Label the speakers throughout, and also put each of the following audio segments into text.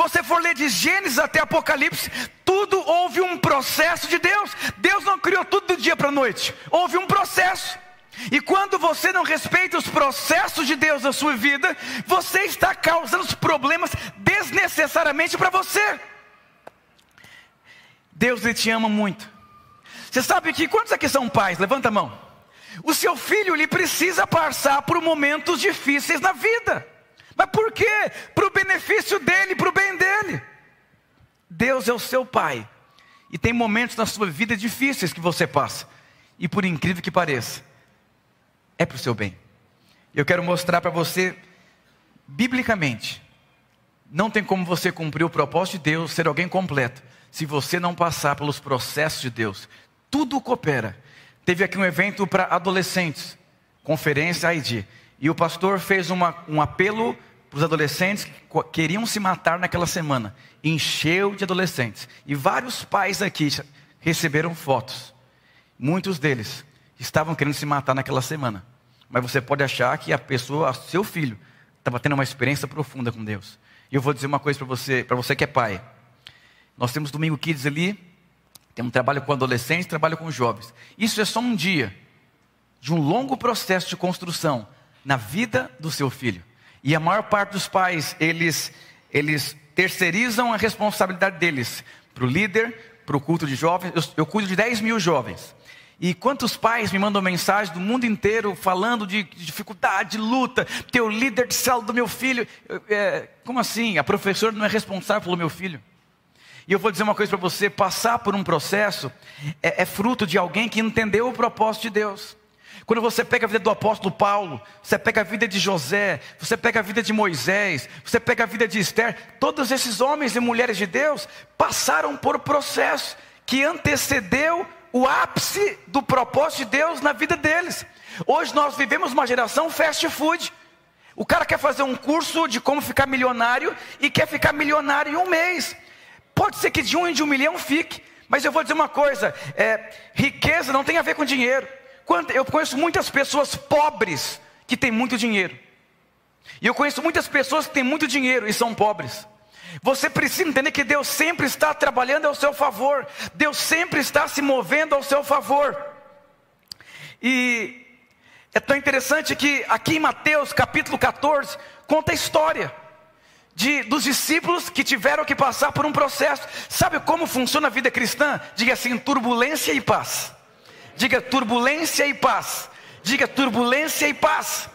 Speaker 1: você for ler de Gênesis até Apocalipse, tudo houve um processo de Deus. Deus não criou tudo do dia para a noite, houve um processo. E quando você não respeita os processos de Deus na sua vida, você está causando problemas desnecessariamente para você. Deus ele te ama muito. Você sabe que quantos aqui são pais? Levanta a mão. O seu filho ele precisa passar por momentos difíceis na vida. Mas por quê? Para o benefício dele, para o bem dele. Deus é o seu pai. E tem momentos na sua vida difíceis que você passa. E por incrível que pareça, é para o seu bem. Eu quero mostrar para você, biblicamente, não tem como você cumprir o propósito de Deus, ser alguém completo, se você não passar pelos processos de Deus. Tudo coopera. Teve aqui um evento para adolescentes, conferência ID, e o pastor fez uma, um apelo para os adolescentes que queriam se matar naquela semana. Encheu de adolescentes. E vários pais aqui receberam fotos. Muitos deles estavam querendo se matar naquela semana. Mas você pode achar que a pessoa, seu filho, estava tendo uma experiência profunda com Deus. E eu vou dizer uma coisa para você, para você que é pai. Nós temos Domingo Kids ali, temos trabalho com adolescentes, trabalho com jovens. Isso é só um dia de um longo processo de construção na vida do seu filho. E a maior parte dos pais, eles, eles terceirizam a responsabilidade deles para o líder, para o culto de jovens. Eu, eu cuido de 10 mil jovens. E quantos pais me mandam mensagem do mundo inteiro falando de dificuldade, de luta, ter o líder de célula do meu filho. É, como assim? A professora não é responsável pelo meu filho. E eu vou dizer uma coisa para você: passar por um processo é, é fruto de alguém que entendeu o propósito de Deus. Quando você pega a vida do apóstolo Paulo, você pega a vida de José, você pega a vida de Moisés, você pega a vida de Esther, todos esses homens e mulheres de Deus passaram por um processo que antecedeu o ápice do propósito de Deus na vida deles. Hoje nós vivemos uma geração fast food. O cara quer fazer um curso de como ficar milionário e quer ficar milionário em um mês. Pode ser que de um em de um milhão fique, mas eu vou dizer uma coisa: é, riqueza não tem a ver com dinheiro. Eu conheço muitas pessoas pobres que têm muito dinheiro. E eu conheço muitas pessoas que têm muito dinheiro e são pobres. Você precisa entender que Deus sempre está trabalhando ao seu favor. Deus sempre está se movendo ao seu favor. E é tão interessante que aqui em Mateus capítulo 14 conta a história de, dos discípulos que tiveram que passar por um processo. Sabe como funciona a vida cristã? Diga assim: turbulência e paz. Diga turbulência e paz. Diga turbulência e paz.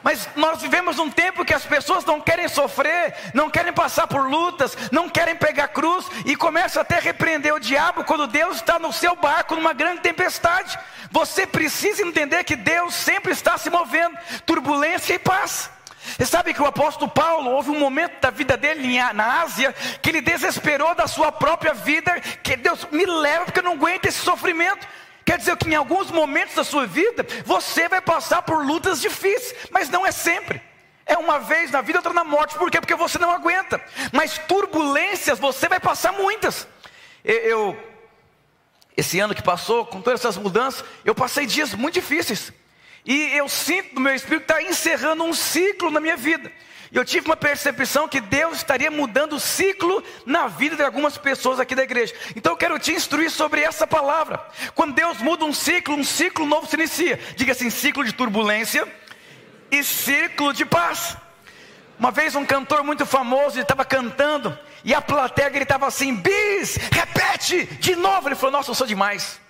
Speaker 1: Mas nós vivemos um tempo que as pessoas não querem sofrer, não querem passar por lutas, não querem pegar cruz e começam até a repreender o diabo quando Deus está no seu barco numa grande tempestade. Você precisa entender que Deus sempre está se movendo, turbulência e paz. Você sabe que o apóstolo Paulo, houve um momento da vida dele na Ásia, que ele desesperou da sua própria vida, que Deus me leva porque eu não aguento esse sofrimento. Quer dizer que em alguns momentos da sua vida, você vai passar por lutas difíceis, mas não é sempre. É uma vez na vida, outra na morte. Por quê? Porque você não aguenta. Mas turbulências você vai passar muitas. Eu, esse ano que passou, com todas essas mudanças, eu passei dias muito difíceis. E eu sinto meu espírito está encerrando um ciclo na minha vida. E eu tive uma percepção que Deus estaria mudando o ciclo na vida de algumas pessoas aqui da igreja. Então eu quero te instruir sobre essa palavra. Quando Deus muda um ciclo, um ciclo novo se inicia. Diga assim: ciclo de turbulência e ciclo de paz. Uma vez um cantor muito famoso estava cantando e a plateia gritava assim: bis, repete de novo. Ele falou: Nossa, eu sou demais.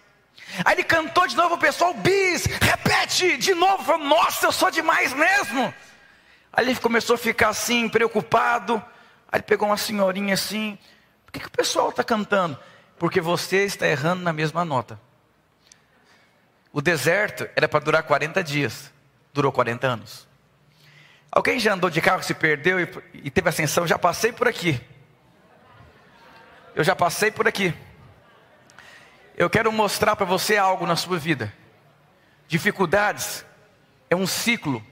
Speaker 1: Aí ele cantou de novo, o pessoal, bis, repete de novo. Ele falou: Nossa, eu sou demais mesmo. Aí ele começou a ficar assim, preocupado. Aí ele pegou uma senhorinha assim: Por que, que o pessoal está cantando? Porque você está errando na mesma nota. O deserto era para durar 40 dias, durou 40 anos. Alguém já andou de carro, se perdeu e, e teve ascensão? Já passei por aqui. Eu já passei por aqui. Eu quero mostrar para você algo na sua vida. Dificuldades é um ciclo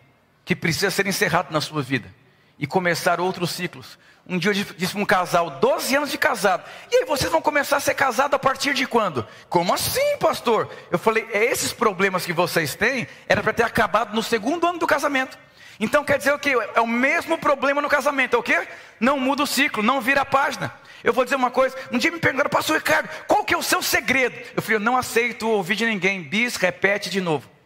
Speaker 1: que precisa ser encerrado na sua vida e começar outros ciclos. Um dia eu disse para um casal, 12 anos de casado, e aí vocês vão começar a ser casados a partir de quando? Como assim, pastor? Eu falei, é esses problemas que vocês têm, era para ter acabado no segundo ano do casamento. Então quer dizer o que? É o mesmo problema no casamento, é o que? Não muda o ciclo, não vira a página. Eu vou dizer uma coisa, um dia me perguntaram, pastor Ricardo, qual que é o seu segredo? Eu falei, eu não aceito ouvir de ninguém, bis, repete de novo.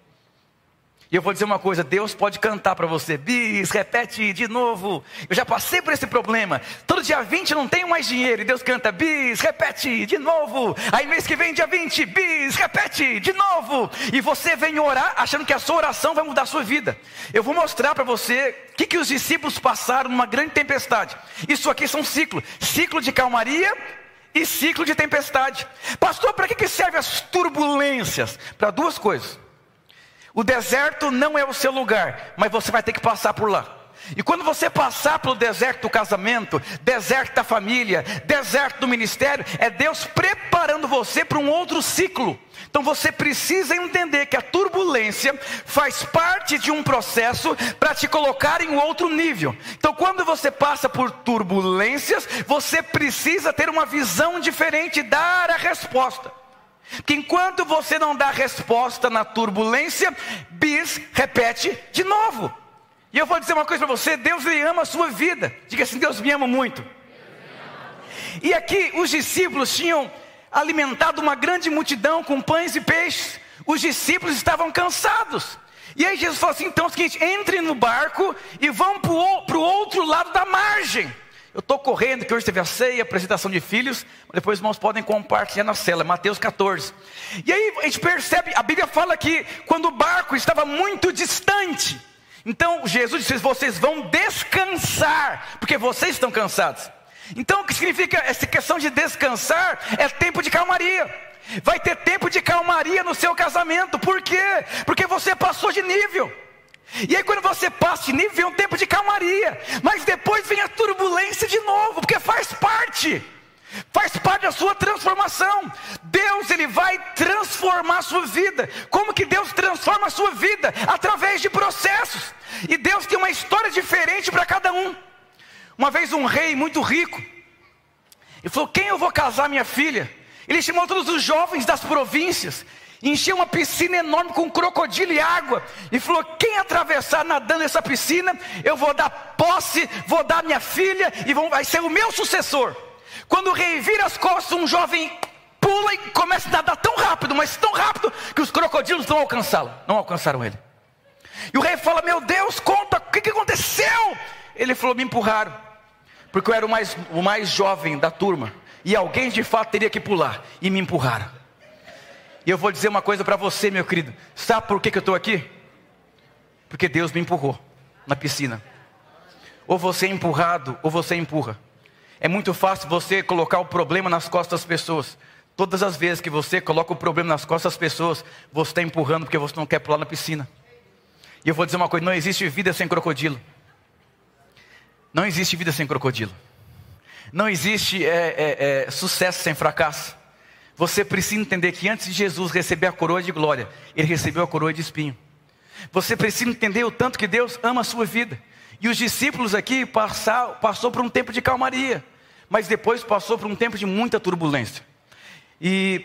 Speaker 1: E eu vou dizer uma coisa: Deus pode cantar para você, bis, repete de novo. Eu já passei por esse problema. Todo dia 20 eu não tenho mais dinheiro. E Deus canta, bis, repete de novo. Aí mês que vem, dia 20, bis, repete de novo. E você vem orar achando que a sua oração vai mudar a sua vida. Eu vou mostrar para você o que, que os discípulos passaram numa grande tempestade. Isso aqui são ciclos: ciclo de calmaria e ciclo de tempestade. Pastor, para que, que servem as turbulências? Para duas coisas. O deserto não é o seu lugar, mas você vai ter que passar por lá. E quando você passar pelo deserto do casamento, deserto da família, deserto do ministério, é Deus preparando você para um outro ciclo. Então você precisa entender que a turbulência faz parte de um processo para te colocar em outro nível. Então quando você passa por turbulências, você precisa ter uma visão diferente, dar a resposta. Que enquanto você não dá resposta na turbulência, bis repete de novo. E eu vou dizer uma coisa para você: Deus lhe ama a sua vida. Diga assim: Deus me ama muito. E aqui os discípulos tinham alimentado uma grande multidão com pães e peixes. Os discípulos estavam cansados. E aí Jesus falou assim: então é o seguinte, entre no barco e vão para o outro lado da margem. Eu estou correndo, que hoje teve a ceia, apresentação de filhos, depois os irmãos podem compartilhar na cela, Mateus 14. E aí a gente percebe, a Bíblia fala que quando o barco estava muito distante, então Jesus disse: vocês vão descansar, porque vocês estão cansados. Então o que significa essa questão de descansar? É tempo de calmaria. Vai ter tempo de calmaria no seu casamento, por quê? Porque você passou de nível. E aí, quando você passa de nível, vem um tempo de calmaria, mas depois vem a turbulência de novo, porque faz parte, faz parte da sua transformação. Deus, Ele vai transformar a sua vida. Como que Deus transforma a sua vida? Através de processos. E Deus tem uma história diferente para cada um. Uma vez, um rei muito rico, ele falou: Quem eu vou casar minha filha? Ele chamou todos os jovens das províncias encheu uma piscina enorme com crocodilo e água, e falou: quem atravessar nadando essa piscina, eu vou dar posse, vou dar minha filha, e vão, vai ser o meu sucessor. Quando o rei vira as costas, um jovem pula e começa a nadar tão rápido, mas tão rápido, que os crocodilos não alcançá-lo, não alcançaram ele. E o rei fala: Meu Deus, conta, o que, que aconteceu? Ele falou: Me empurraram, porque eu era o mais, o mais jovem da turma, e alguém de fato teria que pular, e me empurraram. E eu vou dizer uma coisa para você, meu querido. Sabe por que, que eu estou aqui? Porque Deus me empurrou na piscina. Ou você é empurrado, ou você empurra. É muito fácil você colocar o problema nas costas das pessoas. Todas as vezes que você coloca o problema nas costas das pessoas, você está empurrando porque você não quer pular na piscina. E eu vou dizer uma coisa: não existe vida sem crocodilo. Não existe vida sem crocodilo. Não existe é, é, é, sucesso sem fracasso. Você precisa entender que antes de Jesus receber a coroa de glória, ele recebeu a coroa de espinho. Você precisa entender o tanto que Deus ama a sua vida. E os discípulos aqui passar, passou por um tempo de calmaria, mas depois passou por um tempo de muita turbulência. E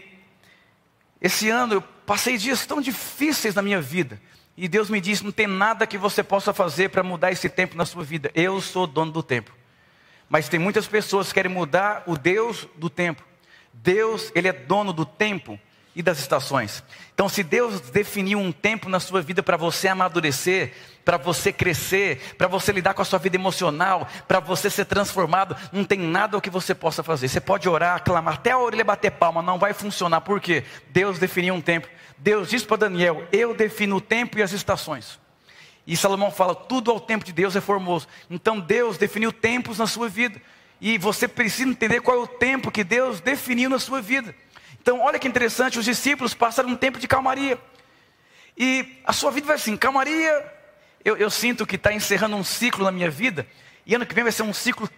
Speaker 1: esse ano eu passei dias tão difíceis na minha vida. E Deus me disse: não tem nada que você possa fazer para mudar esse tempo na sua vida. Eu sou dono do tempo. Mas tem muitas pessoas que querem mudar o Deus do tempo. Deus, ele é dono do tempo e das estações. Então, se Deus definiu um tempo na sua vida para você amadurecer, para você crescer, para você lidar com a sua vida emocional, para você ser transformado, não tem nada o que você possa fazer. Você pode orar, clamar, até a orelha bater palma, não vai funcionar. Por quê? Deus definiu um tempo. Deus disse para Daniel: Eu defino o tempo e as estações. E Salomão fala: tudo ao tempo de Deus é formoso. Então Deus definiu tempos na sua vida. E você precisa entender qual é o tempo que Deus definiu na sua vida. Então, olha que interessante, os discípulos passaram um tempo de calmaria. E a sua vida vai assim, calmaria, eu, eu sinto que está encerrando um ciclo na minha vida, e ano que vem vai ser um ciclo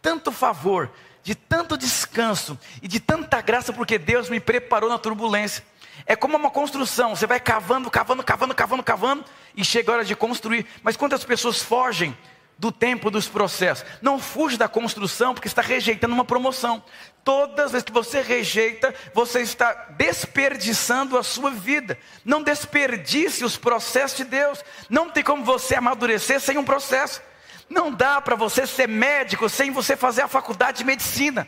Speaker 1: tanto favor, de tanto descanso e de tanta graça, porque Deus me preparou na turbulência. É como uma construção, você vai cavando, cavando, cavando, cavando, cavando, e chega a hora de construir. Mas quantas pessoas fogem do tempo dos processos. Não fuja da construção porque está rejeitando uma promoção. Todas as vezes que você rejeita, você está desperdiçando a sua vida. Não desperdice os processos de Deus. Não tem como você amadurecer sem um processo. Não dá para você ser médico sem você fazer a faculdade de medicina.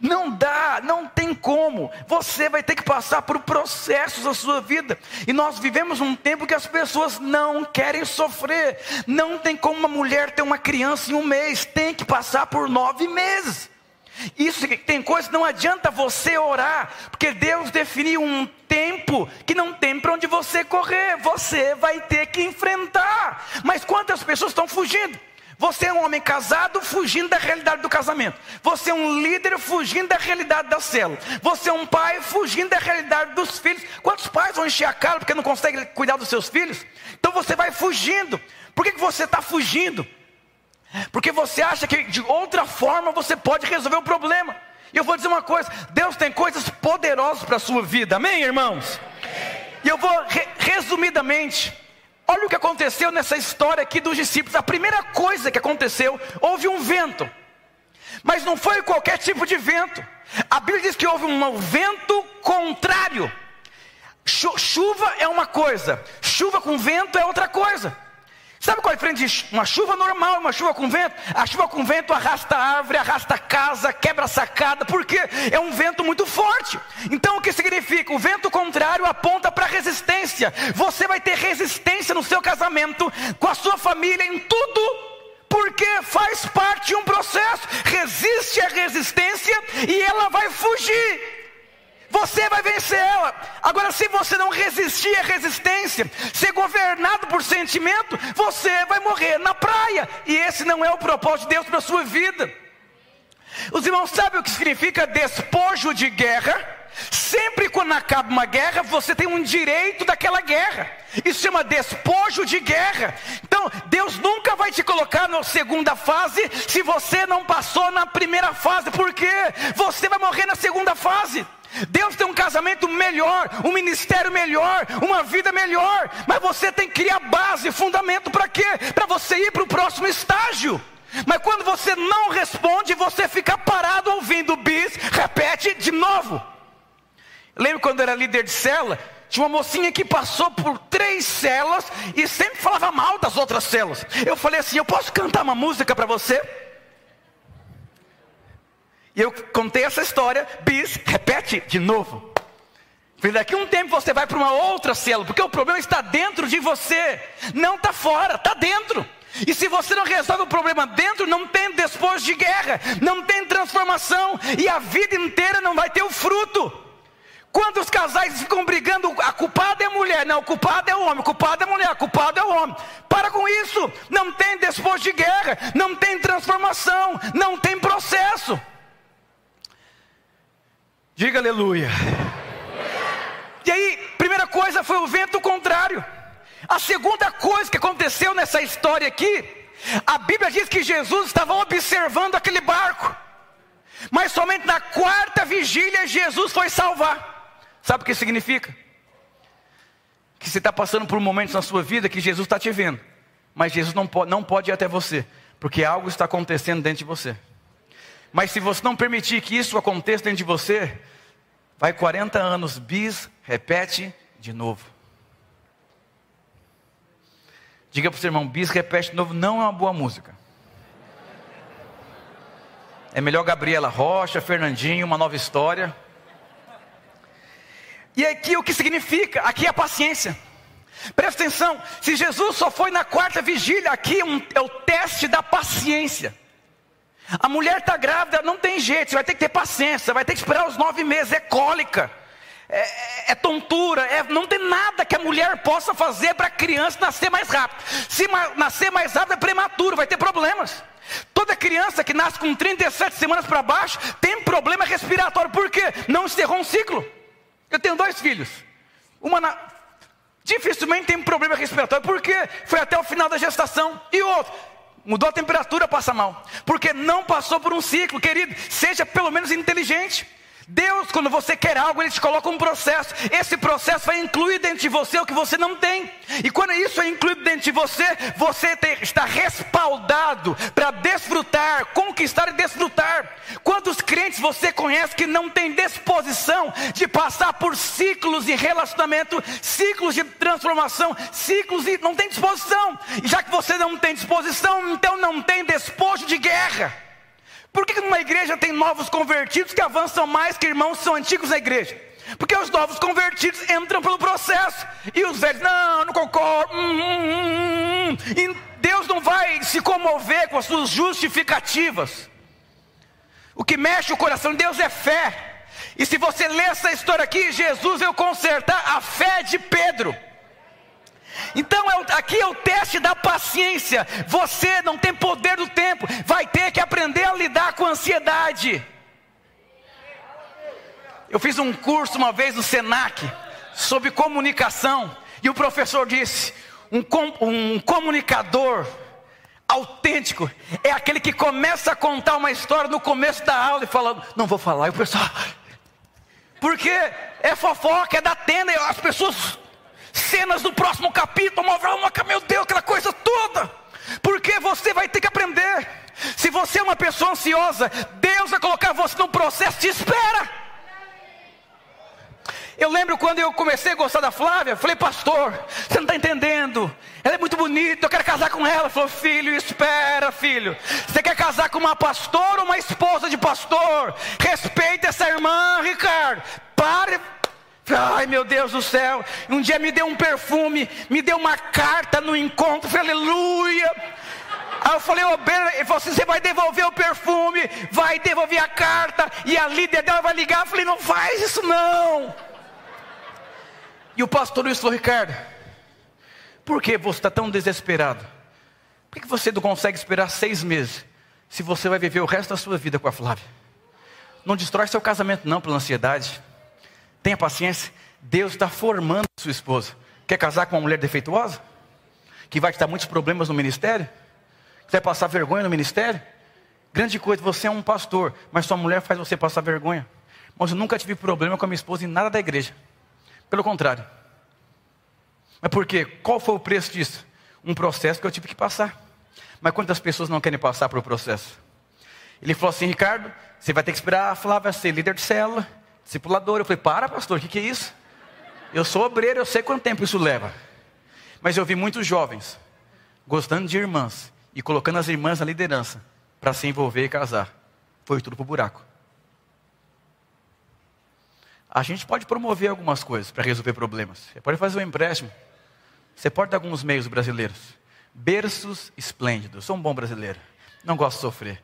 Speaker 1: Não dá, não tem como. Você vai ter que passar por processos da sua vida. E nós vivemos um tempo que as pessoas não querem sofrer. Não tem como uma mulher ter uma criança em um mês. Tem que passar por nove meses. Isso tem coisa não adianta você orar, porque Deus definiu um tempo que não tem para onde você correr. Você vai ter que enfrentar. Mas quantas pessoas estão fugindo? Você é um homem casado fugindo da realidade do casamento. Você é um líder fugindo da realidade da célula. Você é um pai fugindo da realidade dos filhos. Quantos pais vão encher a cara porque não conseguem cuidar dos seus filhos? Então você vai fugindo. Por que, que você está fugindo? Porque você acha que de outra forma você pode resolver o problema. E eu vou dizer uma coisa: Deus tem coisas poderosas para a sua vida, amém, irmãos? E eu vou re resumidamente Olha o que aconteceu nessa história aqui dos discípulos. A primeira coisa que aconteceu, houve um vento. Mas não foi qualquer tipo de vento. A Bíblia diz que houve um vento contrário. Chuva é uma coisa, chuva com vento é outra coisa. Sabe qual é a diferença de uma chuva normal e uma chuva com vento? A chuva com vento arrasta árvore, arrasta casa, quebra sacada, porque é um vento muito forte. Então o que significa? O vento contrário aponta para resistência. Você vai ter resistência no seu casamento, com a sua família, em tudo porque faz parte de um processo. Resiste à resistência e ela vai fugir você vai vencer ela. Agora, se você não resistir à resistência, ser governado por sentimento, você vai morrer na praia. E esse não é o propósito de Deus para a sua vida. Os irmãos sabem o que significa despojo de guerra? Sempre quando acaba uma guerra, você tem um direito daquela guerra. Isso chama despojo de guerra. Então, Deus nunca vai te colocar na segunda fase se você não passou na primeira fase, porque você vai morrer na segunda fase. Deus tem um casamento melhor, um ministério melhor, uma vida melhor, mas você tem que criar base, fundamento para quê? Para você ir para o próximo estágio. Mas quando você não responde, você fica parado ouvindo bis, repete de novo. Lembro quando eu era líder de cela, tinha uma mocinha que passou por três celas e sempre falava mal das outras celas. Eu falei assim: Eu posso cantar uma música para você? E eu contei essa história, bis, repete de novo. Daqui a um tempo você vai para uma outra célula, porque o problema está dentro de você, não está fora, está dentro. E se você não resolve o problema dentro, não tem depois de guerra, não tem transformação, e a vida inteira não vai ter o fruto. Quantos casais ficam brigando? A culpada é a mulher, não, o culpado é o homem, o culpado é a mulher, a culpado é o homem. Para com isso, não tem depois de guerra, não tem transformação, não tem processo. Diga aleluia. E aí, primeira coisa foi o vento contrário. A segunda coisa que aconteceu nessa história aqui, a Bíblia diz que Jesus estava observando aquele barco. Mas somente na quarta vigília Jesus foi salvar. Sabe o que significa? Que você está passando por momentos na sua vida que Jesus está te vendo. Mas Jesus não pode, não pode ir até você. Porque algo está acontecendo dentro de você. Mas se você não permitir que isso aconteça dentro de você, vai 40 anos, bis, repete de novo. Diga para o seu irmão, bis, repete de novo, não é uma boa música. É melhor Gabriela Rocha, Fernandinho, uma nova história. E aqui o que significa? Aqui é a paciência. Presta atenção, se Jesus só foi na quarta vigília, aqui é, um, é o teste da paciência. A mulher está grávida, não tem jeito, você vai ter que ter paciência, vai ter que esperar os nove meses, é cólica, é, é, é tontura, é, não tem nada que a mulher possa fazer para a criança nascer mais rápido. Se nascer mais rápido é prematuro, vai ter problemas. Toda criança que nasce com 37 semanas para baixo tem problema respiratório, por quê? Não encerrou um ciclo. Eu tenho dois filhos, uma na... dificilmente tem problema respiratório, porque foi até o final da gestação, e outro Mudou a temperatura, passa mal. Porque não passou por um ciclo, querido. Seja pelo menos inteligente. Deus, quando você quer algo, Ele te coloca um processo. Esse processo vai incluir dentro de você o que você não tem. E quando isso é incluído dentro de você, você está respaldado para desfrutar, conquistar e desfrutar. Quantos crentes você conhece que não tem disposição de passar por ciclos de relacionamento, ciclos de transformação, ciclos e não tem disposição? E já que você não tem disposição, então não tem despojo de guerra. Por que numa igreja tem novos convertidos que avançam mais que irmãos que são antigos na igreja? Porque os novos convertidos entram pelo processo. E os velhos, não, não concordo. Hum, hum, hum, hum. e Deus não vai se comover com as suas justificativas. O que mexe o coração de Deus é fé. E se você ler essa história aqui, Jesus veio consertar a fé de Pedro. Então é aqui é o teste da paciência. Você não tem poder do tempo, vai ter lidar com ansiedade. Eu fiz um curso uma vez no Senac sobre comunicação e o professor disse: um, com, um comunicador autêntico é aquele que começa a contar uma história no começo da aula e falando, não vou falar, e o pessoal, porque é fofoca, é da tenda, as pessoas cenas do próximo capítulo, uma, meu Deus, aquela coisa toda. Porque você vai ter que aprender. Se você é uma pessoa ansiosa, Deus vai colocar você num processo de espera. Eu lembro quando eu comecei a gostar da Flávia, falei, pastor, você não está entendendo. Ela é muito bonita, eu quero casar com ela. Falou, filho, espera, filho. Você quer casar com uma pastora ou uma esposa de pastor? Respeita essa irmã, Ricardo. Pare Ai meu Deus do céu, um dia me deu um perfume, me deu uma carta no encontro, falei, aleluia. Aí eu falei, ô assim, você vai devolver o perfume, vai devolver a carta, e a líder dela vai ligar. Eu falei, não faz isso não. E o pastor Luiz falou, Ricardo, por que você está tão desesperado? Por que você não consegue esperar seis meses, se você vai viver o resto da sua vida com a Flávia? Não destrói seu casamento não pela ansiedade. Tenha paciência. Deus está formando sua esposa. Quer casar com uma mulher defeituosa? Que vai te dar muitos problemas no ministério? Que vai passar vergonha no ministério? Grande coisa, você é um pastor, mas sua mulher faz você passar vergonha. Mas eu nunca tive problema com a minha esposa em nada da igreja. Pelo contrário. Mas por quê? Qual foi o preço disso? Um processo que eu tive que passar. Mas quantas pessoas não querem passar por o processo? Ele falou assim, Ricardo, você vai ter que esperar a Flávia ser líder de célula discipulador. Eu falei, para, pastor, o que, que é isso? Eu sou obreiro, eu sei quanto tempo isso leva. Mas eu vi muitos jovens gostando de irmãs e colocando as irmãs na liderança para se envolver e casar. Foi tudo para o buraco. A gente pode promover algumas coisas para resolver problemas. Você pode fazer um empréstimo. Você pode dar alguns meios brasileiros. Berços esplêndidos. Sou um bom brasileiro. Não gosto de sofrer.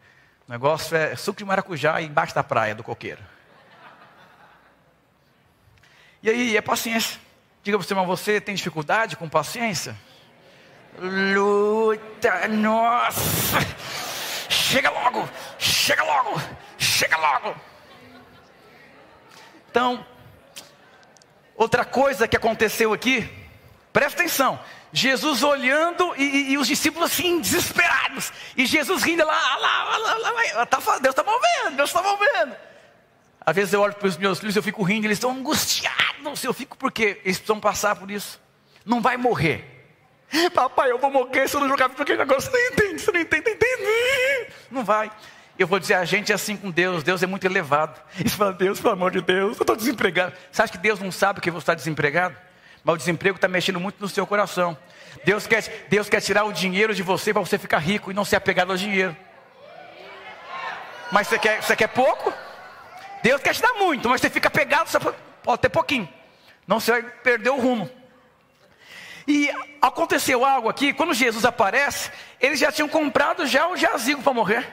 Speaker 1: O negócio é suco de maracujá embaixo da praia do coqueiro. E aí, é paciência. Diga para você, mas você tem dificuldade com paciência? Luta, nossa! Chega logo, chega logo, chega logo. Então, outra coisa que aconteceu aqui, presta atenção. Jesus olhando e, e, e, os discípulos assim, desesperados. E Jesus rindo lá, lá, lá, lá, lá tá, Deus está movendo, Deus está movendo. Às vezes eu olho para os meus filhos, eu fico rindo, eles estão angustiados. Eu fico porque eles precisam passar por isso. Não vai morrer. Papai, eu vou morrer se eu não jogar porque agora você não entende, você não entende, entende. Não vai. Eu vou dizer, a gente é assim com Deus, Deus é muito elevado. E você fala, Deus, pelo amor de Deus, eu estou desempregado. Você acha que Deus não sabe que você está desempregado? Mas o desemprego está mexendo muito no seu coração. Deus quer, Deus quer tirar o dinheiro de você para você ficar rico e não ser apegado ao dinheiro. Mas você quer, você quer pouco? Deus quer te dar muito, mas você fica pegado, só pode ter pouquinho. Não você vai perder o rumo. E aconteceu algo aqui, quando Jesus aparece, eles já tinham comprado já o jazigo para morrer.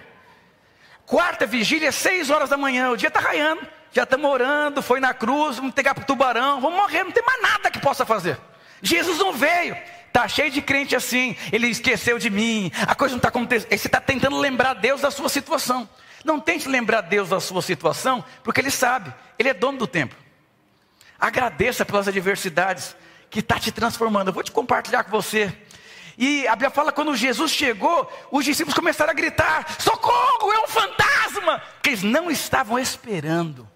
Speaker 1: Quarta vigília, seis horas da manhã, o dia está raiando, já estamos orando, foi na cruz, vamos pegar para o tubarão, vamos morrer, não tem mais nada que possa fazer. Jesus não veio, está cheio de crente assim, ele esqueceu de mim, a coisa não está acontecendo, você está tentando lembrar Deus da sua situação. Não tente lembrar Deus da sua situação, porque Ele sabe, Ele é dono do tempo. Agradeça pelas adversidades que está te transformando. Eu vou te compartilhar com você. E a Bíblia fala quando Jesus chegou, os discípulos começaram a gritar: socorro, é um fantasma! Porque eles não estavam esperando.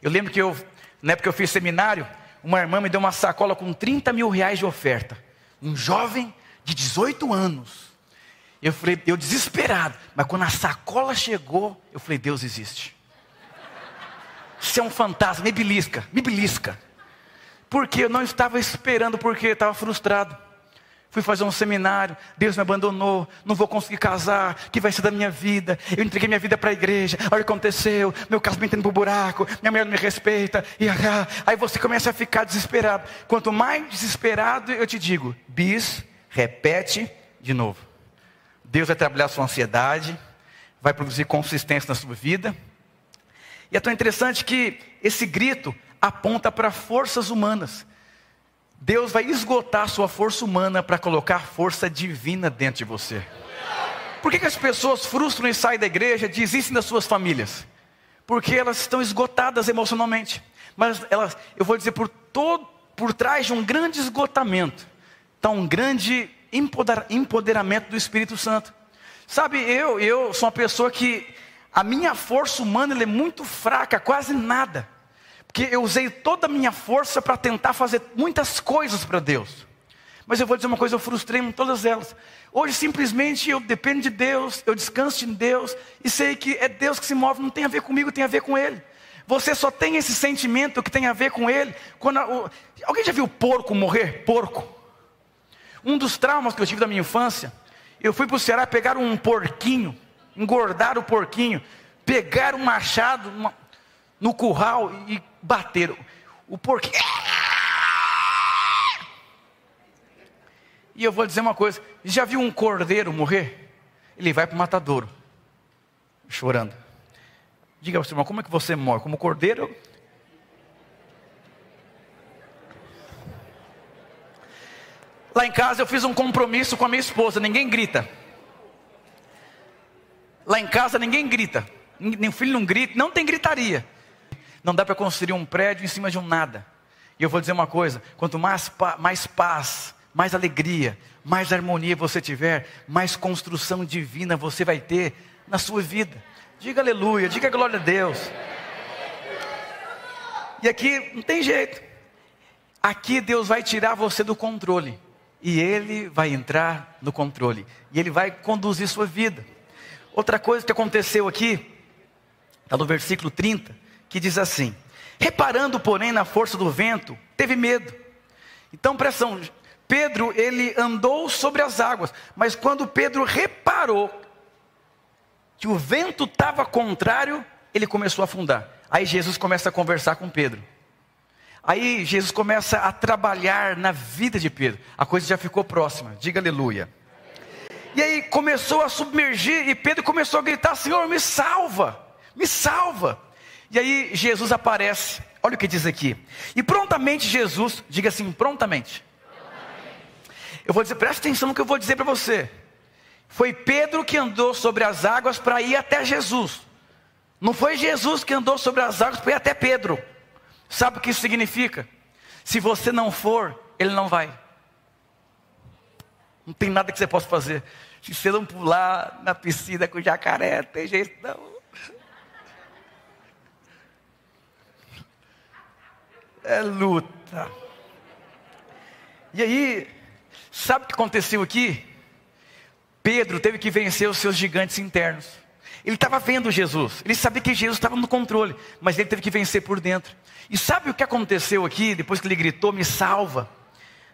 Speaker 1: Eu lembro que eu, na época que eu fiz seminário, uma irmã me deu uma sacola com 30 mil reais de oferta. Um jovem de 18 anos. Eu falei, eu desesperado, mas quando a sacola chegou, eu falei, Deus existe. Você é um fantasma, me belisca, me belisca. Porque eu não estava esperando, porque eu estava frustrado. Fui fazer um seminário, Deus me abandonou, não vou conseguir casar, que vai ser da minha vida? Eu entreguei minha vida para a igreja, olha o que aconteceu, meu casamento indo para o buraco, minha mulher não me respeita, e ah, aí você começa a ficar desesperado. Quanto mais desesperado, eu te digo, bis, repete de novo. Deus vai trabalhar a sua ansiedade, vai produzir consistência na sua vida. E é tão interessante que esse grito aponta para forças humanas. Deus vai esgotar a sua força humana para colocar força divina dentro de você. Por que, que as pessoas frustram e saem da igreja, desistem das suas famílias? Porque elas estão esgotadas emocionalmente. Mas elas, eu vou dizer, por todo, por trás de um grande esgotamento, está um grande empoderamento do Espírito Santo. Sabe, eu, eu sou uma pessoa que a minha força humana é muito fraca, quase nada que eu usei toda a minha força para tentar fazer muitas coisas para Deus. Mas eu vou dizer uma coisa, eu frustrei em todas elas. Hoje simplesmente eu dependo de Deus, eu descanso em Deus e sei que é Deus que se move, não tem a ver comigo, tem a ver com Ele. Você só tem esse sentimento que tem a ver com Ele. Quando a, alguém já viu porco morrer? Porco. Um dos traumas que eu tive da minha infância, eu fui para o Ceará pegar um porquinho, engordar o porquinho, pegar um machado uma, no curral e bateram. O porquinho. E eu vou dizer uma coisa: já viu um cordeiro morrer? Ele vai para o matadouro, chorando. Diga ao seu irmão, como é que você morre? Como cordeiro? Lá em casa eu fiz um compromisso com a minha esposa, ninguém grita. Lá em casa ninguém grita, nem o filho não grita, não tem gritaria. Não dá para construir um prédio em cima de um nada. E eu vou dizer uma coisa: quanto mais, mais paz, mais alegria, mais harmonia você tiver, mais construção divina você vai ter na sua vida. Diga aleluia, diga glória a Deus. E aqui não tem jeito. Aqui Deus vai tirar você do controle. E Ele vai entrar no controle. E Ele vai conduzir sua vida. Outra coisa que aconteceu aqui, está no versículo 30 que diz assim: Reparando, porém, na força do vento, teve medo. Então, pressão, Pedro, ele andou sobre as águas, mas quando Pedro reparou que o vento estava contrário, ele começou a afundar. Aí Jesus começa a conversar com Pedro. Aí Jesus começa a trabalhar na vida de Pedro. A coisa já ficou próxima. Diga aleluia. E aí começou a submergir e Pedro começou a gritar: Senhor, me salva, me salva. E aí Jesus aparece, olha o que diz aqui. E prontamente Jesus, diga assim, prontamente. Eu vou dizer, preste atenção no que eu vou dizer para você. Foi Pedro que andou sobre as águas para ir até Jesus. Não foi Jesus que andou sobre as águas para ir até Pedro. Sabe o que isso significa? Se você não for, ele não vai. Não tem nada que você possa fazer. Se você não pular na piscina com jacaré, tem jeito não. É luta. E aí, sabe o que aconteceu aqui? Pedro teve que vencer os seus gigantes internos. Ele estava vendo Jesus, ele sabia que Jesus estava no controle, mas ele teve que vencer por dentro. E sabe o que aconteceu aqui, depois que ele gritou: Me salva?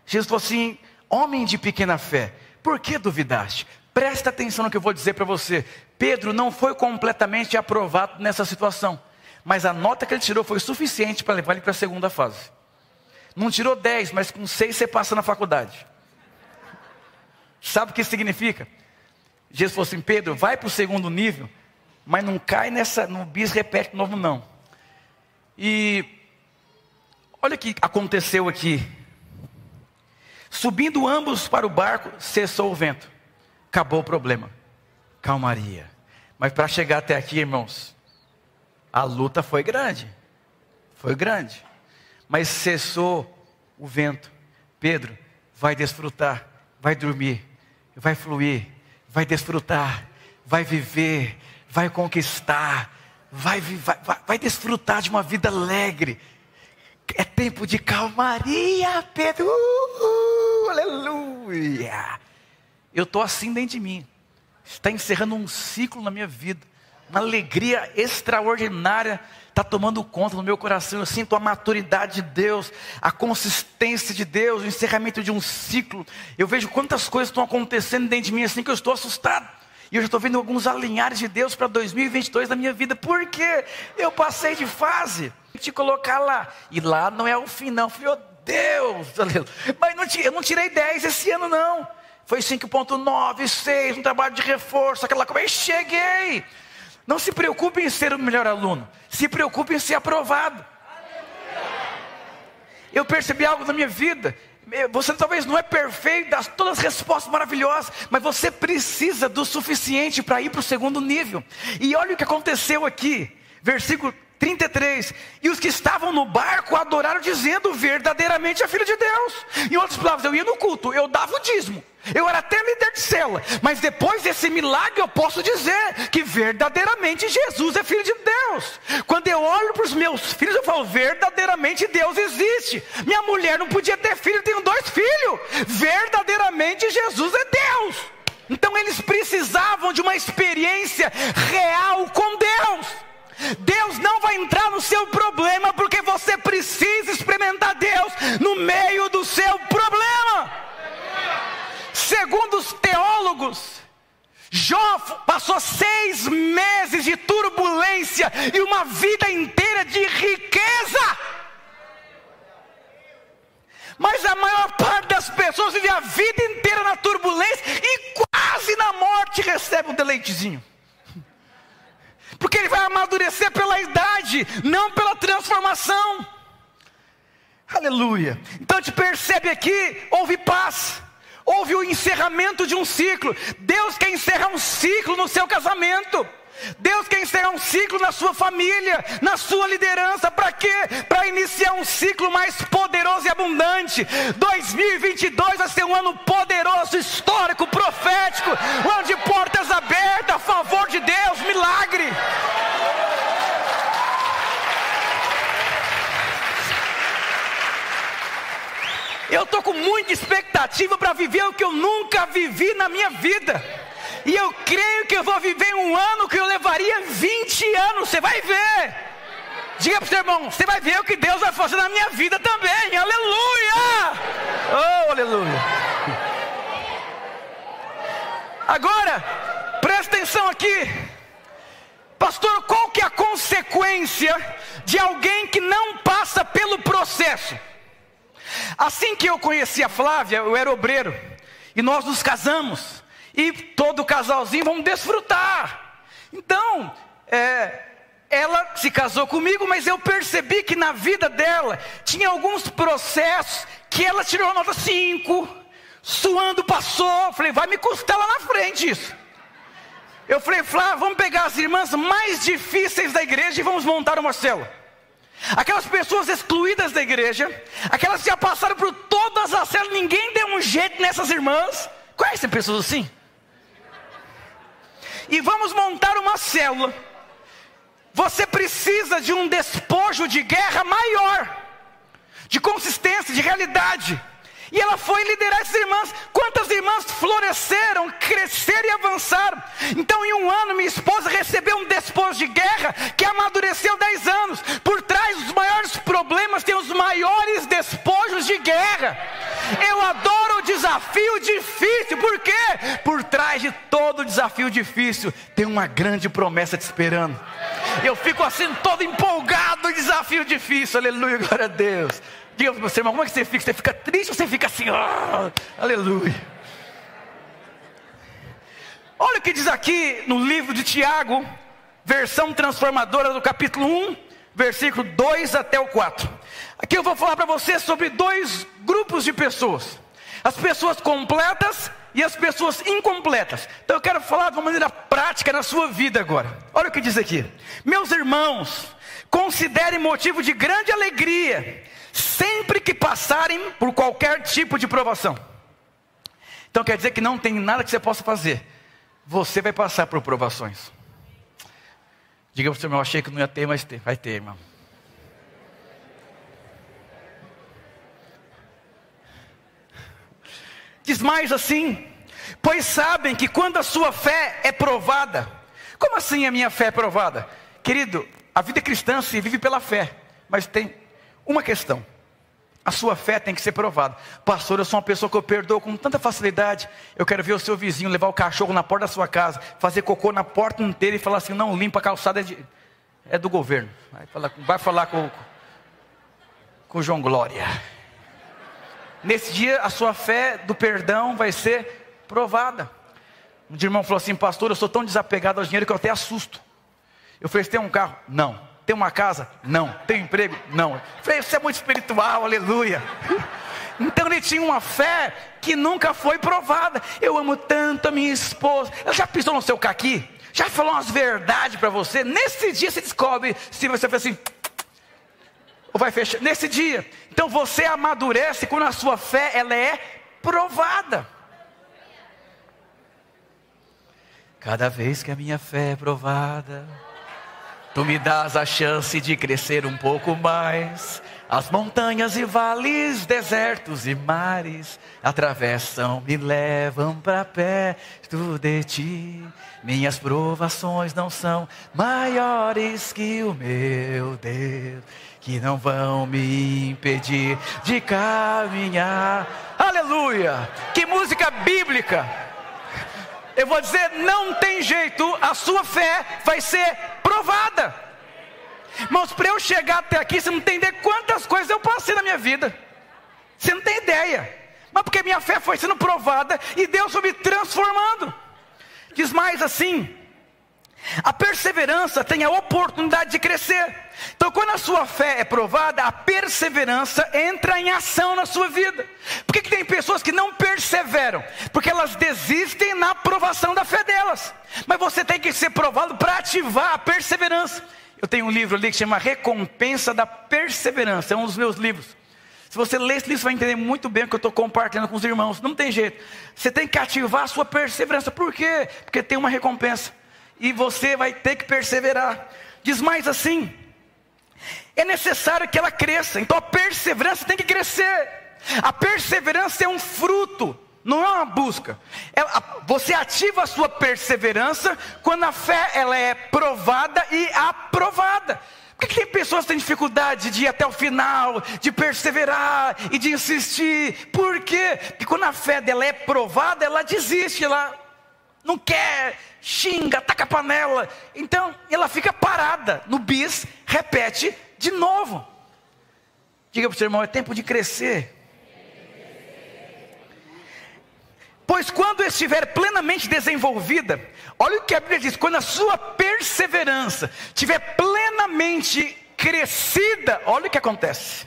Speaker 1: Jesus falou assim: Homem de pequena fé, por que duvidaste? Presta atenção no que eu vou dizer para você. Pedro não foi completamente aprovado nessa situação mas a nota que ele tirou foi suficiente para levar ele para a segunda fase. Não tirou 10, mas com 6 você passa na faculdade. Sabe o que isso significa? Jesus falou assim: Pedro, vai para o segundo nível, mas não cai nessa, no bis repete novo, não. E olha o que aconteceu aqui. Subindo ambos para o barco, cessou o vento. Acabou o problema. Calmaria. Mas para chegar até aqui, irmãos, a luta foi grande. Foi grande. Mas cessou o vento. Pedro, vai desfrutar, vai dormir, vai fluir, vai desfrutar, vai viver, vai conquistar, vai, vai, vai, vai desfrutar de uma vida alegre. É tempo de calmaria, Pedro. Uh, aleluia. Eu estou assim dentro de mim. Está encerrando um ciclo na minha vida. Uma alegria extraordinária está tomando conta do meu coração. Eu sinto a maturidade de Deus, a consistência de Deus, o encerramento de um ciclo. Eu vejo quantas coisas estão acontecendo dentro de mim assim que eu estou assustado. E eu já estou vendo alguns alinhares de Deus para 2022 na minha vida. Por quê? Eu passei de fase. Te colocar lá. E lá não é o fim, não. Eu falei, oh Deus, mas não, eu não tirei 10 esse ano, não. Foi 5.9, 6, um trabalho de reforço, aquela coisa. Cheguei. Não se preocupe em ser o melhor aluno. Se preocupe em ser aprovado. Eu percebi algo na minha vida. Você talvez não é perfeito, dá todas as respostas maravilhosas, mas você precisa do suficiente para ir para o segundo nível. E olha o que aconteceu aqui, versículo 33. E os que estavam no barco adoraram, dizendo: verdadeiramente é filho de Deus. Em outras palavras, eu ia no culto, eu dava o dízimo. Eu era até líder de cela, mas depois desse milagre eu posso dizer que verdadeiramente Jesus é filho de Deus. Quando eu olho para os meus filhos, eu falo: verdadeiramente Deus existe. Minha mulher não podia ter filho, eu tenho dois filhos. Verdadeiramente Jesus é Deus. Então eles precisavam de uma experiência real com Deus. Deus não vai entrar no seu problema porque você precisa experimentar Deus no meio do seu problema. Segundo os teólogos, Jó passou seis meses de turbulência e uma vida inteira de riqueza. Mas a maior parte das pessoas vive a vida inteira na turbulência e quase na morte recebe um deleitezinho porque ele vai amadurecer pela idade, não pela transformação. Aleluia. Então te percebe aqui, houve paz. Houve o encerramento de um ciclo. Deus quer encerrar um ciclo no seu casamento. Deus quer encerrar um ciclo na sua família, na sua liderança, para quê? Para iniciar um ciclo mais poderoso e abundante. 2022 vai ser um ano poderoso, histórico, profético, um ano de portas abertas a favor de Deus, milagre. Eu estou com muita expectativa para viver o que eu nunca vivi na minha vida. E eu creio que eu vou viver um ano que eu levaria 20 anos. Você vai ver. Diga para o seu irmão, você vai ver o que Deus vai fazer na minha vida também. Aleluia! Oh, aleluia. Agora, presta atenção aqui. Pastor, qual que é a consequência de alguém que não passa pelo processo? Assim que eu conheci a Flávia, eu era obreiro, e nós nos casamos e todo casalzinho vamos desfrutar. Então, é, ela se casou comigo, mas eu percebi que na vida dela tinha alguns processos que ela tirou a nota 5, suando passou. Falei, vai me custar lá na frente isso. Eu falei, Flávia, vamos pegar as irmãs mais difíceis da igreja e vamos montar uma célula. Aquelas pessoas excluídas da igreja, aquelas que já passaram por todas as células, ninguém deu um jeito nessas irmãs. Conhecem pessoas assim? e vamos montar uma célula. Você precisa de um despojo de guerra maior, de consistência, de realidade. E ela foi liderar essas irmãs. Quantas irmãs floresceram, cresceram e avançaram? Então, em um ano, minha esposa recebeu um despojo de guerra que amadureceu 10 anos. Por trás dos maiores problemas tem os maiores despojos de guerra. Eu adoro o desafio difícil, por quê? Por trás de todo desafio difícil tem uma grande promessa te esperando. Eu fico assim todo empolgado, desafio difícil, aleluia, glória a Deus. Diga para você, irmão, como é que você fica? Você fica triste ou você fica assim? Oh, aleluia. Olha o que diz aqui no livro de Tiago, versão transformadora do capítulo 1, versículo 2 até o 4. Aqui eu vou falar para você sobre dois grupos de pessoas: as pessoas completas e as pessoas incompletas. Então eu quero falar de uma maneira prática na sua vida agora. Olha o que diz aqui: Meus irmãos, considerem motivo de grande alegria sempre que passarem por qualquer tipo de provação. Então quer dizer que não tem nada que você possa fazer. Você vai passar por provações. Diga para o seu irmão, achei que não ia ter, mas ter. vai ter, irmão. Diz mais assim: pois sabem que quando a sua fé é provada, como assim a minha fé é provada? Querido, a vida cristã se vive pela fé, mas tem uma questão: a sua fé tem que ser provada. Pastor, eu sou uma pessoa que eu perdoo com tanta facilidade. Eu quero ver o seu vizinho levar o cachorro na porta da sua casa, fazer cocô na porta inteira e falar assim: não, limpa a calçada é, de, é do governo. Vai falar, vai falar com, com o João Glória. Nesse dia, a sua fé do perdão vai ser provada. Um irmão falou assim: Pastor, eu sou tão desapegado ao dinheiro que eu até assusto. Eu falei: Você tem um carro? Não. Tem uma casa? Não. Tem um emprego? Não. Falei: Você é muito espiritual, aleluia. Então ele tinha uma fé que nunca foi provada. Eu amo tanto a minha esposa. Ela já pisou no seu caqui? Já falou umas verdades para você? Nesse dia você descobre se você fez assim, ou vai fechar nesse dia. Então você amadurece quando a sua fé ela é provada. Cada vez que a minha fé é provada, tu me dás a chance de crescer um pouco mais. As montanhas e vales, desertos e mares atravessam, me levam para perto de ti. Minhas provações não são maiores que o meu Deus que não vão me impedir de caminhar. Aleluia! Que música bíblica! Eu vou dizer, não tem jeito, a sua fé vai ser provada. Mas para eu chegar até aqui, você não tem ideia quantas coisas eu passei na minha vida. Você não tem ideia. Mas porque minha fé foi sendo provada e Deus foi me transformando. Diz mais assim: a perseverança tem a oportunidade de crescer. Então, quando a sua fé é provada, a perseverança entra em ação na sua vida. Por que, que tem pessoas que não perseveram? Porque elas desistem na aprovação da fé delas. Mas você tem que ser provado para ativar a perseverança. Eu tenho um livro ali que chama Recompensa da Perseverança, é um dos meus livros. Se você ler esse livro, você vai entender muito bem o que eu estou compartilhando com os irmãos. Não tem jeito. Você tem que ativar a sua perseverança. Por quê? Porque tem uma recompensa e você vai ter que perseverar. Diz mais assim: é necessário que ela cresça, então a perseverança tem que crescer. A perseverança é um fruto, não é uma busca. É, você ativa a sua perseverança quando a fé ela é provada e aprovada. Por que, tem pessoas que têm dificuldade de ir até o final, de perseverar e de insistir? Por quê? Porque quando a fé dela é provada, ela desiste, ela não quer, xinga, taca a panela. Então ela fica parada no bis, repete de novo. Diga para o seu irmão: é tempo de crescer. Pois quando estiver plenamente desenvolvida, olha o que a Bíblia diz: quando a sua perseverança estiver plenamente crescida, olha o que acontece.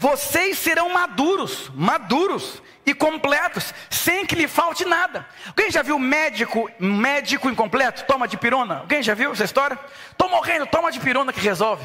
Speaker 1: Vocês serão maduros, maduros e completos, sem que lhe falte nada. Alguém já viu médico, médico incompleto? Toma de pirona? Alguém já viu essa história? Estou morrendo, toma de pirona que resolve.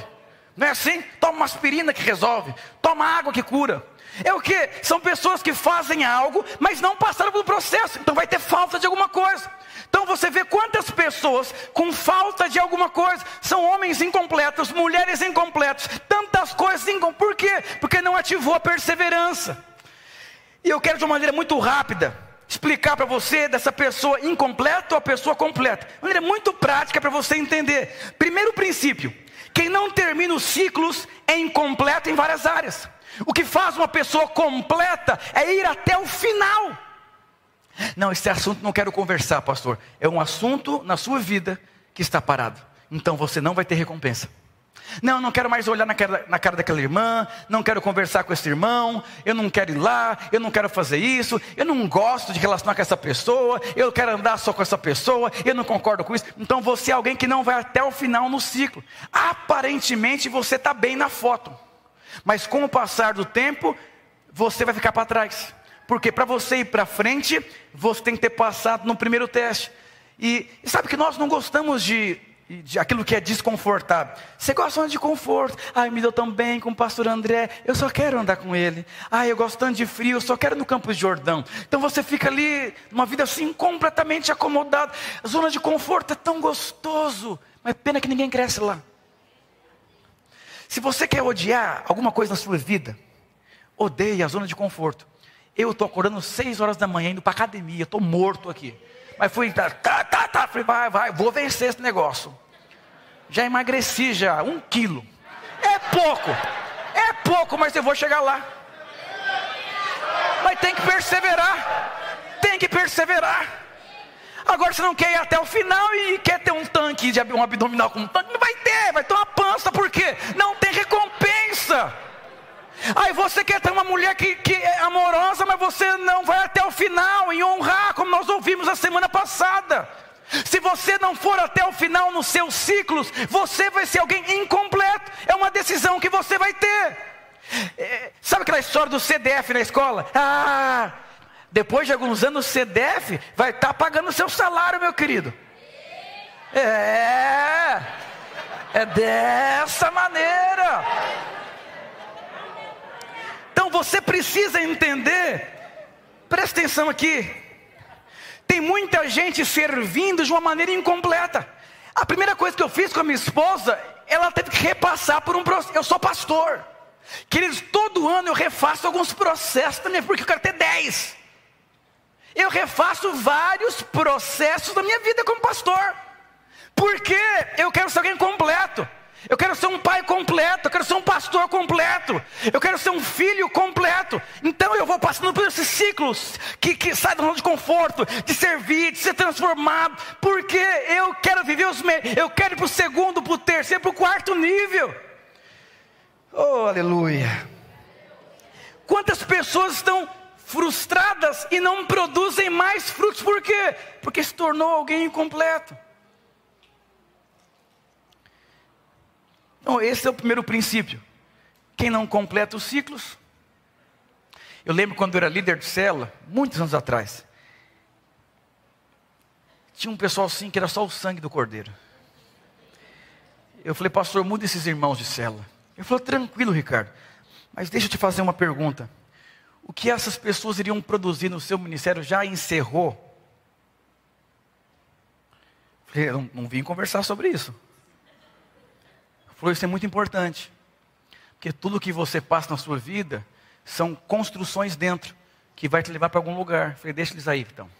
Speaker 1: Não é assim? Toma uma aspirina que resolve. Toma água que cura. É o que? São pessoas que fazem algo, mas não passaram pelo processo. Então vai ter falta de alguma coisa. Então você vê quantas pessoas com falta de alguma coisa são homens incompletos, mulheres incompletos, tantas coisas incompletas. Por quê? Porque não ativou a perseverança. E eu quero de uma maneira muito rápida explicar para você dessa pessoa incompleta ou a pessoa completa. De maneira muito prática para você entender. Primeiro princípio: quem não termina os ciclos é incompleto em várias áreas. O que faz uma pessoa completa é ir até o final. Não, esse assunto não quero conversar, pastor. É um assunto na sua vida que está parado. Então você não vai ter recompensa. Não, não quero mais olhar na cara, na cara daquela irmã, não quero conversar com esse irmão, eu não quero ir lá, eu não quero fazer isso, eu não gosto de relacionar com essa pessoa, eu quero andar só com essa pessoa, eu não concordo com isso. Então você é alguém que não vai até o final no ciclo. Aparentemente você está bem na foto, mas com o passar do tempo, você vai ficar para trás. Porque para você ir para frente, você tem que ter passado no primeiro teste. E, e, sabe que nós não gostamos de, de aquilo que é desconfortável. Você gosta de conforto. Ai, me deu tão bem com o pastor André, eu só quero andar com ele. Ai, eu gosto tanto de frio, eu só quero no Campo de Jordão. Então você fica ali, uma vida assim, completamente acomodado. A zona de conforto é tão gostoso. Mas pena que ninguém cresce lá. Se você quer odiar alguma coisa na sua vida, odeie a zona de conforto. Eu estou acordando seis horas da manhã, indo para academia, estou morto aqui. Mas fui, tá, tá, tá, tá, falei, vai, vai, vou vencer esse negócio. Já emagreci já, um quilo. É pouco, é pouco, mas eu vou chegar lá. Mas tem que perseverar, tem que perseverar. Agora você não quer ir até o final e quer ter um tanque, de um abdominal com um tanque, não vai ter, vai ter uma pança, por quê? Não tem recompensa. Aí você quer ter uma mulher que, que é amorosa, mas você não vai até o final em honrar, como nós ouvimos a semana passada. Se você não for até o final nos seus ciclos, você vai ser alguém incompleto. É uma decisão que você vai ter. É, sabe aquela história do CDF na escola? Ah, depois de alguns anos, o CDF vai estar tá pagando o seu salário, meu querido. É, é dessa maneira. Então você precisa entender, presta atenção aqui. Tem muita gente servindo de uma maneira incompleta. A primeira coisa que eu fiz com a minha esposa, ela teve que repassar por um processo. Eu sou pastor. Queridos, todo ano eu refaço alguns processos também, porque eu quero ter 10. Eu refaço vários processos da minha vida como pastor. Porque eu quero ser alguém completo. Eu quero ser um pai completo, eu quero ser um pastor completo, eu quero ser um filho completo. Então eu vou passando por esses ciclos que, que saem do de conforto, de servir, de ser transformado, porque eu quero viver os meios, eu quero ir para o segundo, para o terceiro, para o quarto nível. Oh, aleluia. Quantas pessoas estão frustradas e não produzem mais frutos, por quê? Porque se tornou alguém incompleto. Então, esse é o primeiro princípio. Quem não completa os ciclos. Eu lembro quando eu era líder de cela, muitos anos atrás. Tinha um pessoal assim que era só o sangue do cordeiro. Eu falei, pastor, muda esses irmãos de cela. Ele falou, tranquilo, Ricardo. Mas deixa eu te fazer uma pergunta. O que essas pessoas iriam produzir no seu ministério já encerrou? Eu falei, não, não vim conversar sobre isso. Falou, isso é muito importante. Porque tudo que você passa na sua vida são construções dentro que vai te levar para algum lugar. Falei, deixa eles aí então.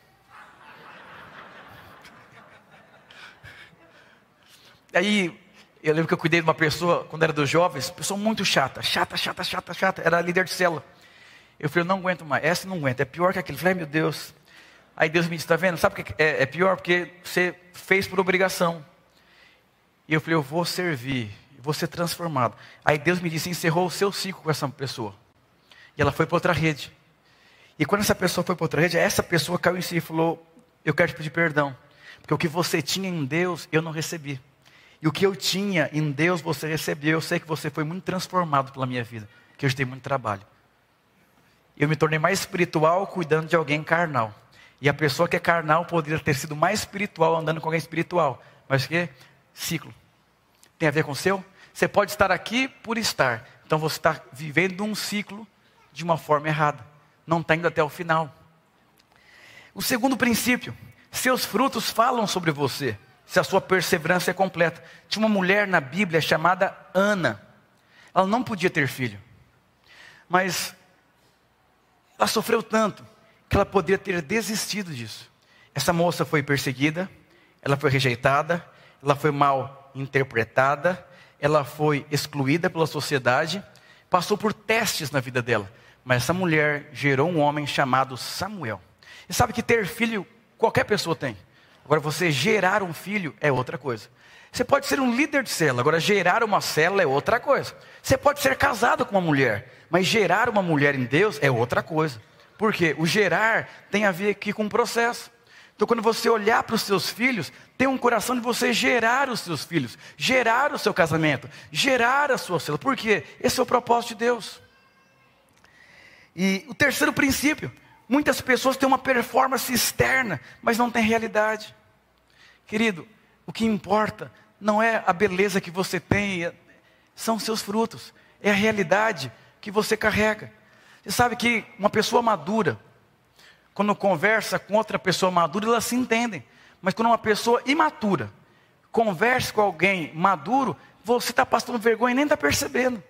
Speaker 1: Aí, eu lembro que eu cuidei de uma pessoa, quando era dos jovens, pessoa muito chata, chata, chata, chata, chata, era líder de célula. Eu falei, eu não aguento mais, essa não aguenta, é pior que aquele. Eu falei, meu Deus. Aí Deus me disse, está vendo? Sabe o que é, é pior? Porque você fez por obrigação. E eu falei, eu vou servir vou ser transformado. Aí Deus me disse, encerrou o seu ciclo com essa pessoa. E ela foi para outra rede. E quando essa pessoa foi para outra rede, essa pessoa caiu em si e falou: Eu quero te pedir perdão. Porque o que você tinha em Deus, eu não recebi. E o que eu tinha em Deus, você recebeu. Eu sei que você foi muito transformado pela minha vida. Que hoje tem muito trabalho. Eu me tornei mais espiritual cuidando de alguém carnal. E a pessoa que é carnal poderia ter sido mais espiritual andando com alguém espiritual. Mas que? Ciclo. Tem a ver com o seu? Você pode estar aqui por estar. Então você está vivendo um ciclo de uma forma errada. Não está indo até o final. O segundo princípio: seus frutos falam sobre você, se a sua perseverança é completa. Tinha uma mulher na Bíblia chamada Ana. Ela não podia ter filho. Mas ela sofreu tanto que ela poderia ter desistido disso. Essa moça foi perseguida, ela foi rejeitada, ela foi mal interpretada, ela foi excluída pela sociedade, passou por testes na vida dela. Mas essa mulher gerou um homem chamado Samuel. E sabe que ter filho qualquer pessoa tem. Agora você gerar um filho é outra coisa. Você pode ser um líder de célula, agora gerar uma célula é outra coisa. Você pode ser casado com uma mulher, mas gerar uma mulher em Deus é outra coisa. Porque o gerar tem a ver aqui com o processo. Então, quando você olhar para os seus filhos, tem um coração de você gerar os seus filhos, gerar o seu casamento, gerar a sua célula. Por quê? Esse é o propósito de Deus. E o terceiro princípio: muitas pessoas têm uma performance externa, mas não têm realidade. Querido, o que importa não é a beleza que você tem, é, são seus frutos, é a realidade que você carrega. Você sabe que uma pessoa madura, quando conversa com outra pessoa madura, elas se entendem. Mas quando uma pessoa imatura converse com alguém maduro, você está passando vergonha e nem está percebendo.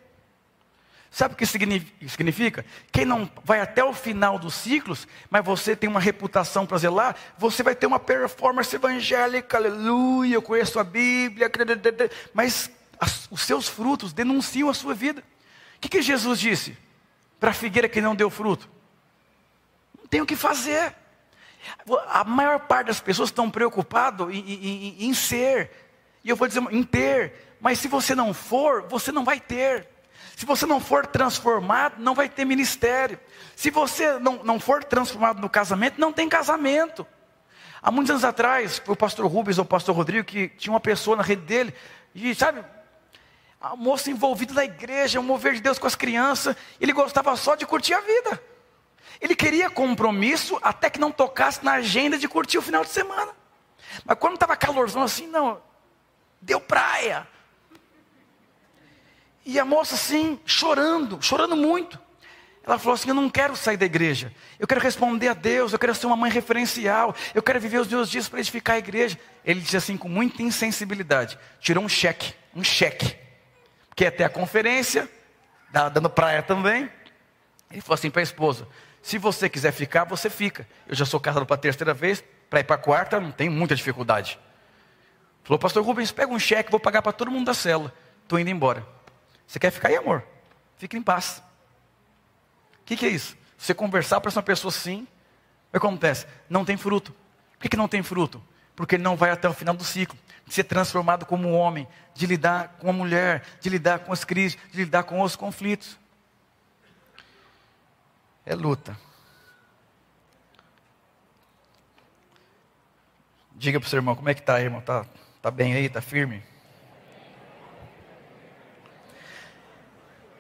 Speaker 1: Sabe o que significa? Quem não vai até o final dos ciclos, mas você tem uma reputação para zelar, você vai ter uma performance evangélica, aleluia, eu conheço a Bíblia, mas os seus frutos denunciam a sua vida. O que, que Jesus disse para a figueira que não deu fruto? Tem o que fazer. A maior parte das pessoas estão preocupadas em, em, em ser, e eu vou dizer, em ter, mas se você não for, você não vai ter. Se você não for transformado, não vai ter ministério. Se você não, não for transformado no casamento, não tem casamento. Há muitos anos atrás, o pastor Rubens ou o pastor Rodrigo, que tinha uma pessoa na rede dele, e sabe, a moça envolvida na igreja, o mover de Deus com as crianças, ele gostava só de curtir a vida. Ele queria compromisso até que não tocasse na agenda de curtir o final de semana. Mas quando estava calorzão assim, não, deu praia. E a moça assim, chorando, chorando muito. Ela falou assim: Eu não quero sair da igreja. Eu quero responder a Deus. Eu quero ser uma mãe referencial. Eu quero viver os meus dias para edificar a igreja. Ele disse assim, com muita insensibilidade: Tirou um cheque, um cheque. Porque até a conferência, dando praia também. Ele falou assim para a esposa: Se você quiser ficar, você fica. Eu já sou casado para a terceira vez. Para ir para a quarta, não tem muita dificuldade. Falou, pastor Rubens, pega um cheque, vou pagar para todo mundo da cela. Estou indo embora. Você quer ficar aí, amor? Fique em paz. O que, que, é isso? Você conversar para uma pessoa assim, o que acontece? Não tem fruto. Por que, que não tem fruto? Porque ele não vai até o final do ciclo. De ser transformado como um homem, de lidar com a mulher, de lidar com as crises, de lidar com os conflitos. É luta. Diga para o seu irmão, como é que está, irmão? Está tá bem aí? Está firme?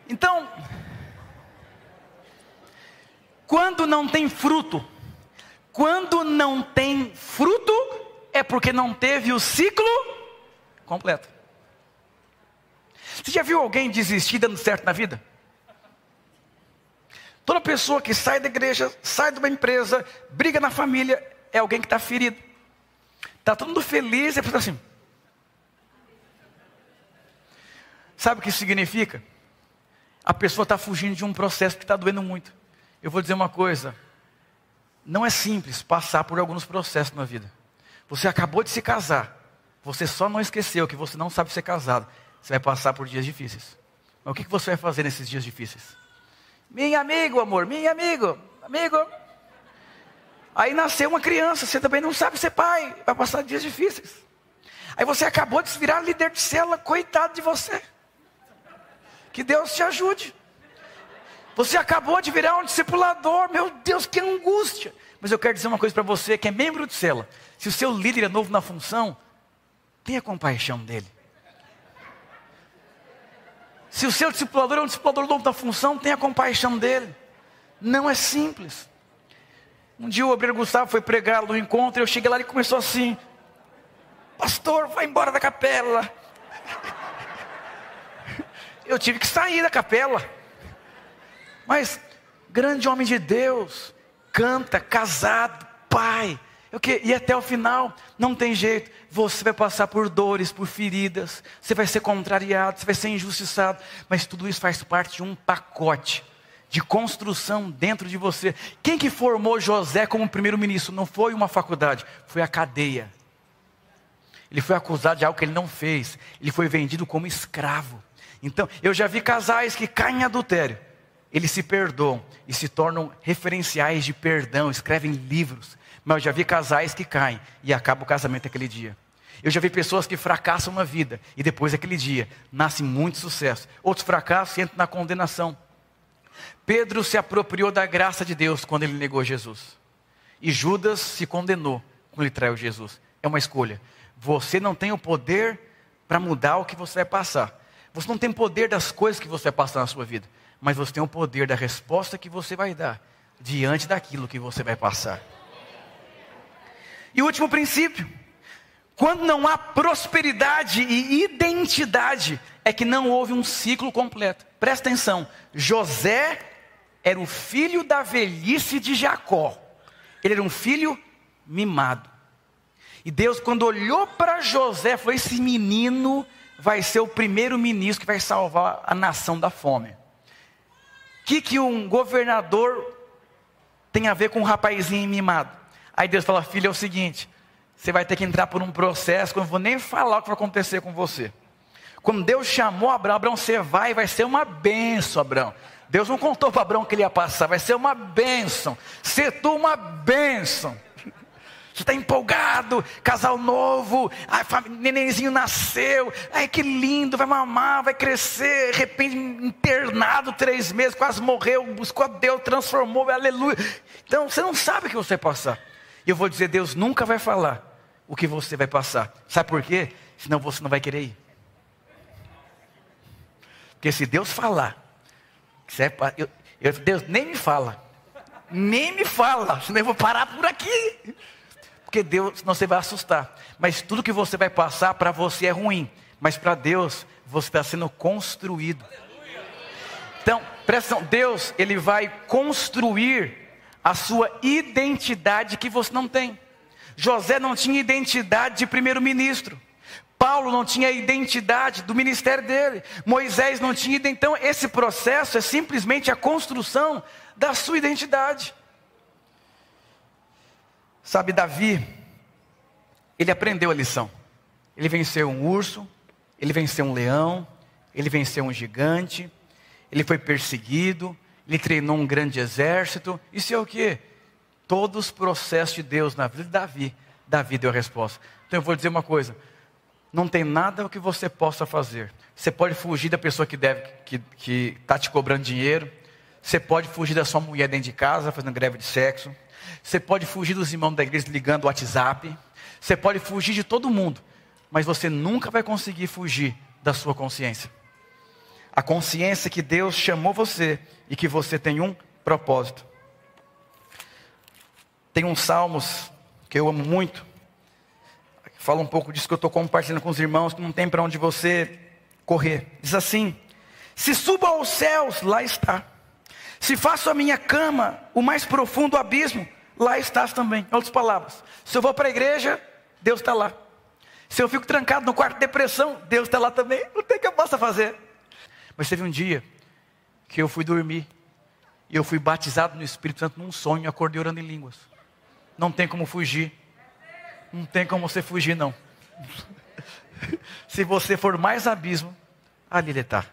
Speaker 1: Então, quando não tem fruto, quando não tem fruto, é porque não teve o ciclo completo. Você já viu alguém desistir dando certo na vida? Toda pessoa que sai da igreja, sai de uma empresa, briga na família, é alguém que está ferido. Está todo mundo feliz, e a pessoa assim. Sabe o que isso significa? A pessoa está fugindo de um processo que está doendo muito. Eu vou dizer uma coisa: não é simples passar por alguns processos na vida. Você acabou de se casar, você só não esqueceu que você não sabe ser casado. Você vai passar por dias difíceis. Mas o que você vai fazer nesses dias difíceis? Meu amigo, amor, meu amigo, amigo. Aí nasceu uma criança, você também não sabe ser pai, vai passar dias difíceis. Aí você acabou de se virar líder de célula, coitado de você. Que Deus te ajude. Você acabou de virar um discipulador, meu Deus, que angústia. Mas eu quero dizer uma coisa para você que é membro de célula. Se o seu líder é novo na função, tenha compaixão dele. Se o seu discipulador é um discipulador novo na função, tenha compaixão dele. Não é simples. Um dia o obreiro Gustavo foi pregar no encontro, e eu cheguei lá e começou assim: Pastor, vai embora da capela. Eu tive que sair da capela. Mas, grande homem de Deus, canta, casado, pai. Eu que, e até o final, não tem jeito. Você vai passar por dores, por feridas. Você vai ser contrariado, você vai ser injustiçado. Mas tudo isso faz parte de um pacote de construção dentro de você. Quem que formou José como primeiro-ministro? Não foi uma faculdade, foi a cadeia. Ele foi acusado de algo que ele não fez. Ele foi vendido como escravo. Então, eu já vi casais que caem em adultério. Eles se perdoam e se tornam referenciais de perdão, escrevem livros. Mas eu já vi casais que caem e acaba o casamento aquele dia. Eu já vi pessoas que fracassam na vida e depois daquele dia nasce muito sucesso. Outros fracassam e entram na condenação. Pedro se apropriou da graça de Deus quando ele negou Jesus. E Judas se condenou quando ele traiu Jesus. É uma escolha. Você não tem o poder para mudar o que você vai passar. Você não tem poder das coisas que você vai passar na sua vida. Mas você tem o poder da resposta que você vai dar diante daquilo que você vai passar. E o último princípio: quando não há prosperidade e identidade, é que não houve um ciclo completo. Presta atenção: José era o filho da velhice de Jacó. Ele era um filho mimado. E Deus, quando olhou para José, falou: Esse menino vai ser o primeiro ministro que vai salvar a nação da fome. O que, que um governador tem a ver com um rapazinho mimado? Aí Deus fala: Filho, é o seguinte, você vai ter que entrar por um processo que eu não vou nem falar o que vai acontecer com você. Quando Deus chamou Abraão, Abraão, você vai, vai ser uma benção, Abraão. Deus não contou para Abraão que ele ia passar, vai ser uma benção. Ser tu uma benção. Você está empolgado, casal novo, nenenzinho nasceu, ai que lindo, vai mamar, vai crescer, de repente internado três meses, quase morreu, buscou a Deus, transformou, aleluia. Então você não sabe o que você passar. E eu vou dizer, Deus nunca vai falar o que você vai passar. Sabe por quê? Senão você não vai querer ir. Porque se Deus falar, eu, eu, Deus nem me fala, nem me fala, senão eu vou parar por aqui. Porque Deus, senão você vai assustar. Mas tudo que você vai passar para você é ruim, mas para Deus você está sendo construído. Então, presta atenção, Deus, Ele vai construir a sua identidade que você não tem. José não tinha identidade de primeiro-ministro. Paulo não tinha identidade do ministério dele. Moisés não tinha. Então, esse processo é simplesmente a construção da sua identidade. Sabe, Davi, ele aprendeu a lição. Ele venceu um urso, ele venceu um leão, ele venceu um gigante, ele foi perseguido, ele treinou um grande exército. Isso é o que? Todos os processos de Deus na vida de Davi, Davi deu a resposta. Então eu vou dizer uma coisa: não tem nada que você possa fazer. Você pode fugir da pessoa que deve, que está te cobrando dinheiro. Você pode fugir da sua mulher dentro de casa, fazendo greve de sexo. Você pode fugir dos irmãos da igreja ligando o WhatsApp. Você pode fugir de todo mundo. Mas você nunca vai conseguir fugir da sua consciência. A consciência que Deus chamou você e que você tem um propósito. Tem uns salmos que eu amo muito. Fala um pouco disso que eu estou compartilhando com os irmãos, que não tem para onde você correr. Diz assim: Se subo aos céus, lá está. Se faço a minha cama, o mais profundo abismo, lá estás também. Em outras palavras, se eu vou para a igreja, Deus está lá. Se eu fico trancado no quarto de depressão, Deus está lá também. Não tem o que eu possa fazer. Mas teve um dia que eu fui dormir e eu fui batizado no Espírito Santo num sonho, acordei orando em línguas. Não tem como fugir. Não tem como você fugir, não. Se você for mais abismo, ali ele está.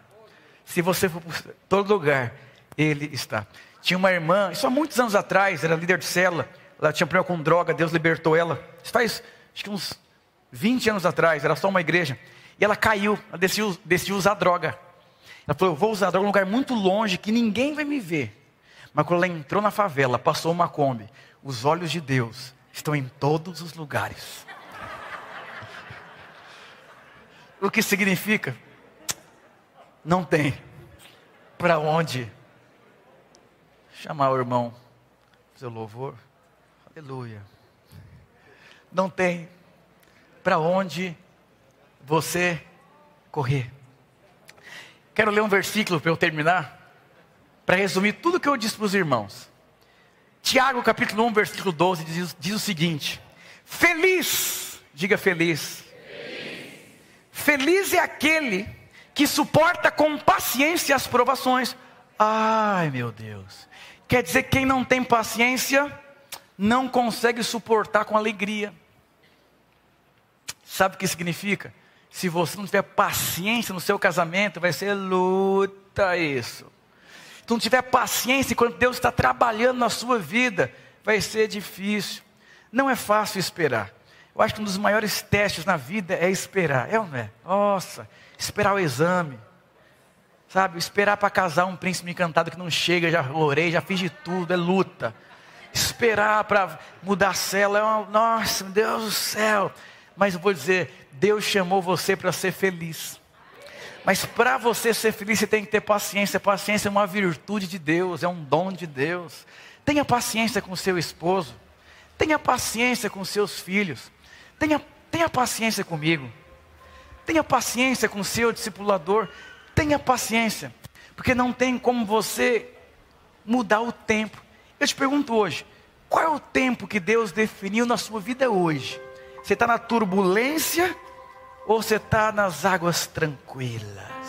Speaker 1: Se você for por todo lugar, ele está. Tinha uma irmã, isso há muitos anos atrás, era líder de cela. Ela tinha problema com droga, Deus libertou ela. Isso faz, acho que uns 20 anos atrás, era só uma igreja. E ela caiu, ela decidiu, decidiu usar droga. Ela falou: Eu vou usar droga em um lugar muito longe que ninguém vai me ver. Mas quando ela entrou na favela, passou uma Kombi. Os olhos de Deus estão em todos os lugares. o que significa? Não tem para onde chamar o irmão, seu louvor. Aleluia. Não tem para onde você correr. Quero ler um versículo para eu terminar, para resumir tudo que eu disse para os irmãos. Tiago capítulo 1, versículo 12 diz, diz o seguinte: Feliz, diga feliz. feliz. Feliz é aquele que suporta com paciência as provações. Ai, meu Deus. Quer dizer que quem não tem paciência não consegue suportar com alegria. Sabe o que significa? Se você não tiver paciência no seu casamento, vai ser luta isso. Se não tiver paciência quando Deus está trabalhando na sua vida, vai ser difícil. Não é fácil esperar. Eu acho que um dos maiores testes na vida é esperar. É ou não é? Nossa, esperar o exame. Sabe, esperar para casar um príncipe encantado que não chega, já orei, já fiz de tudo, é luta. Esperar para mudar a cela é uma. Nossa, meu Deus do céu. Mas eu vou dizer, Deus chamou você para ser feliz. Mas para você ser feliz, você tem que ter paciência. Paciência é uma virtude de Deus, é um dom de Deus. Tenha paciência com seu esposo. Tenha paciência com seus filhos. Tenha, tenha paciência comigo. Tenha paciência com seu discipulador. Tenha paciência. Porque não tem como você mudar o tempo. Eu te pergunto hoje: qual é o tempo que Deus definiu na sua vida hoje? Você está na turbulência ou você está nas águas tranquilas?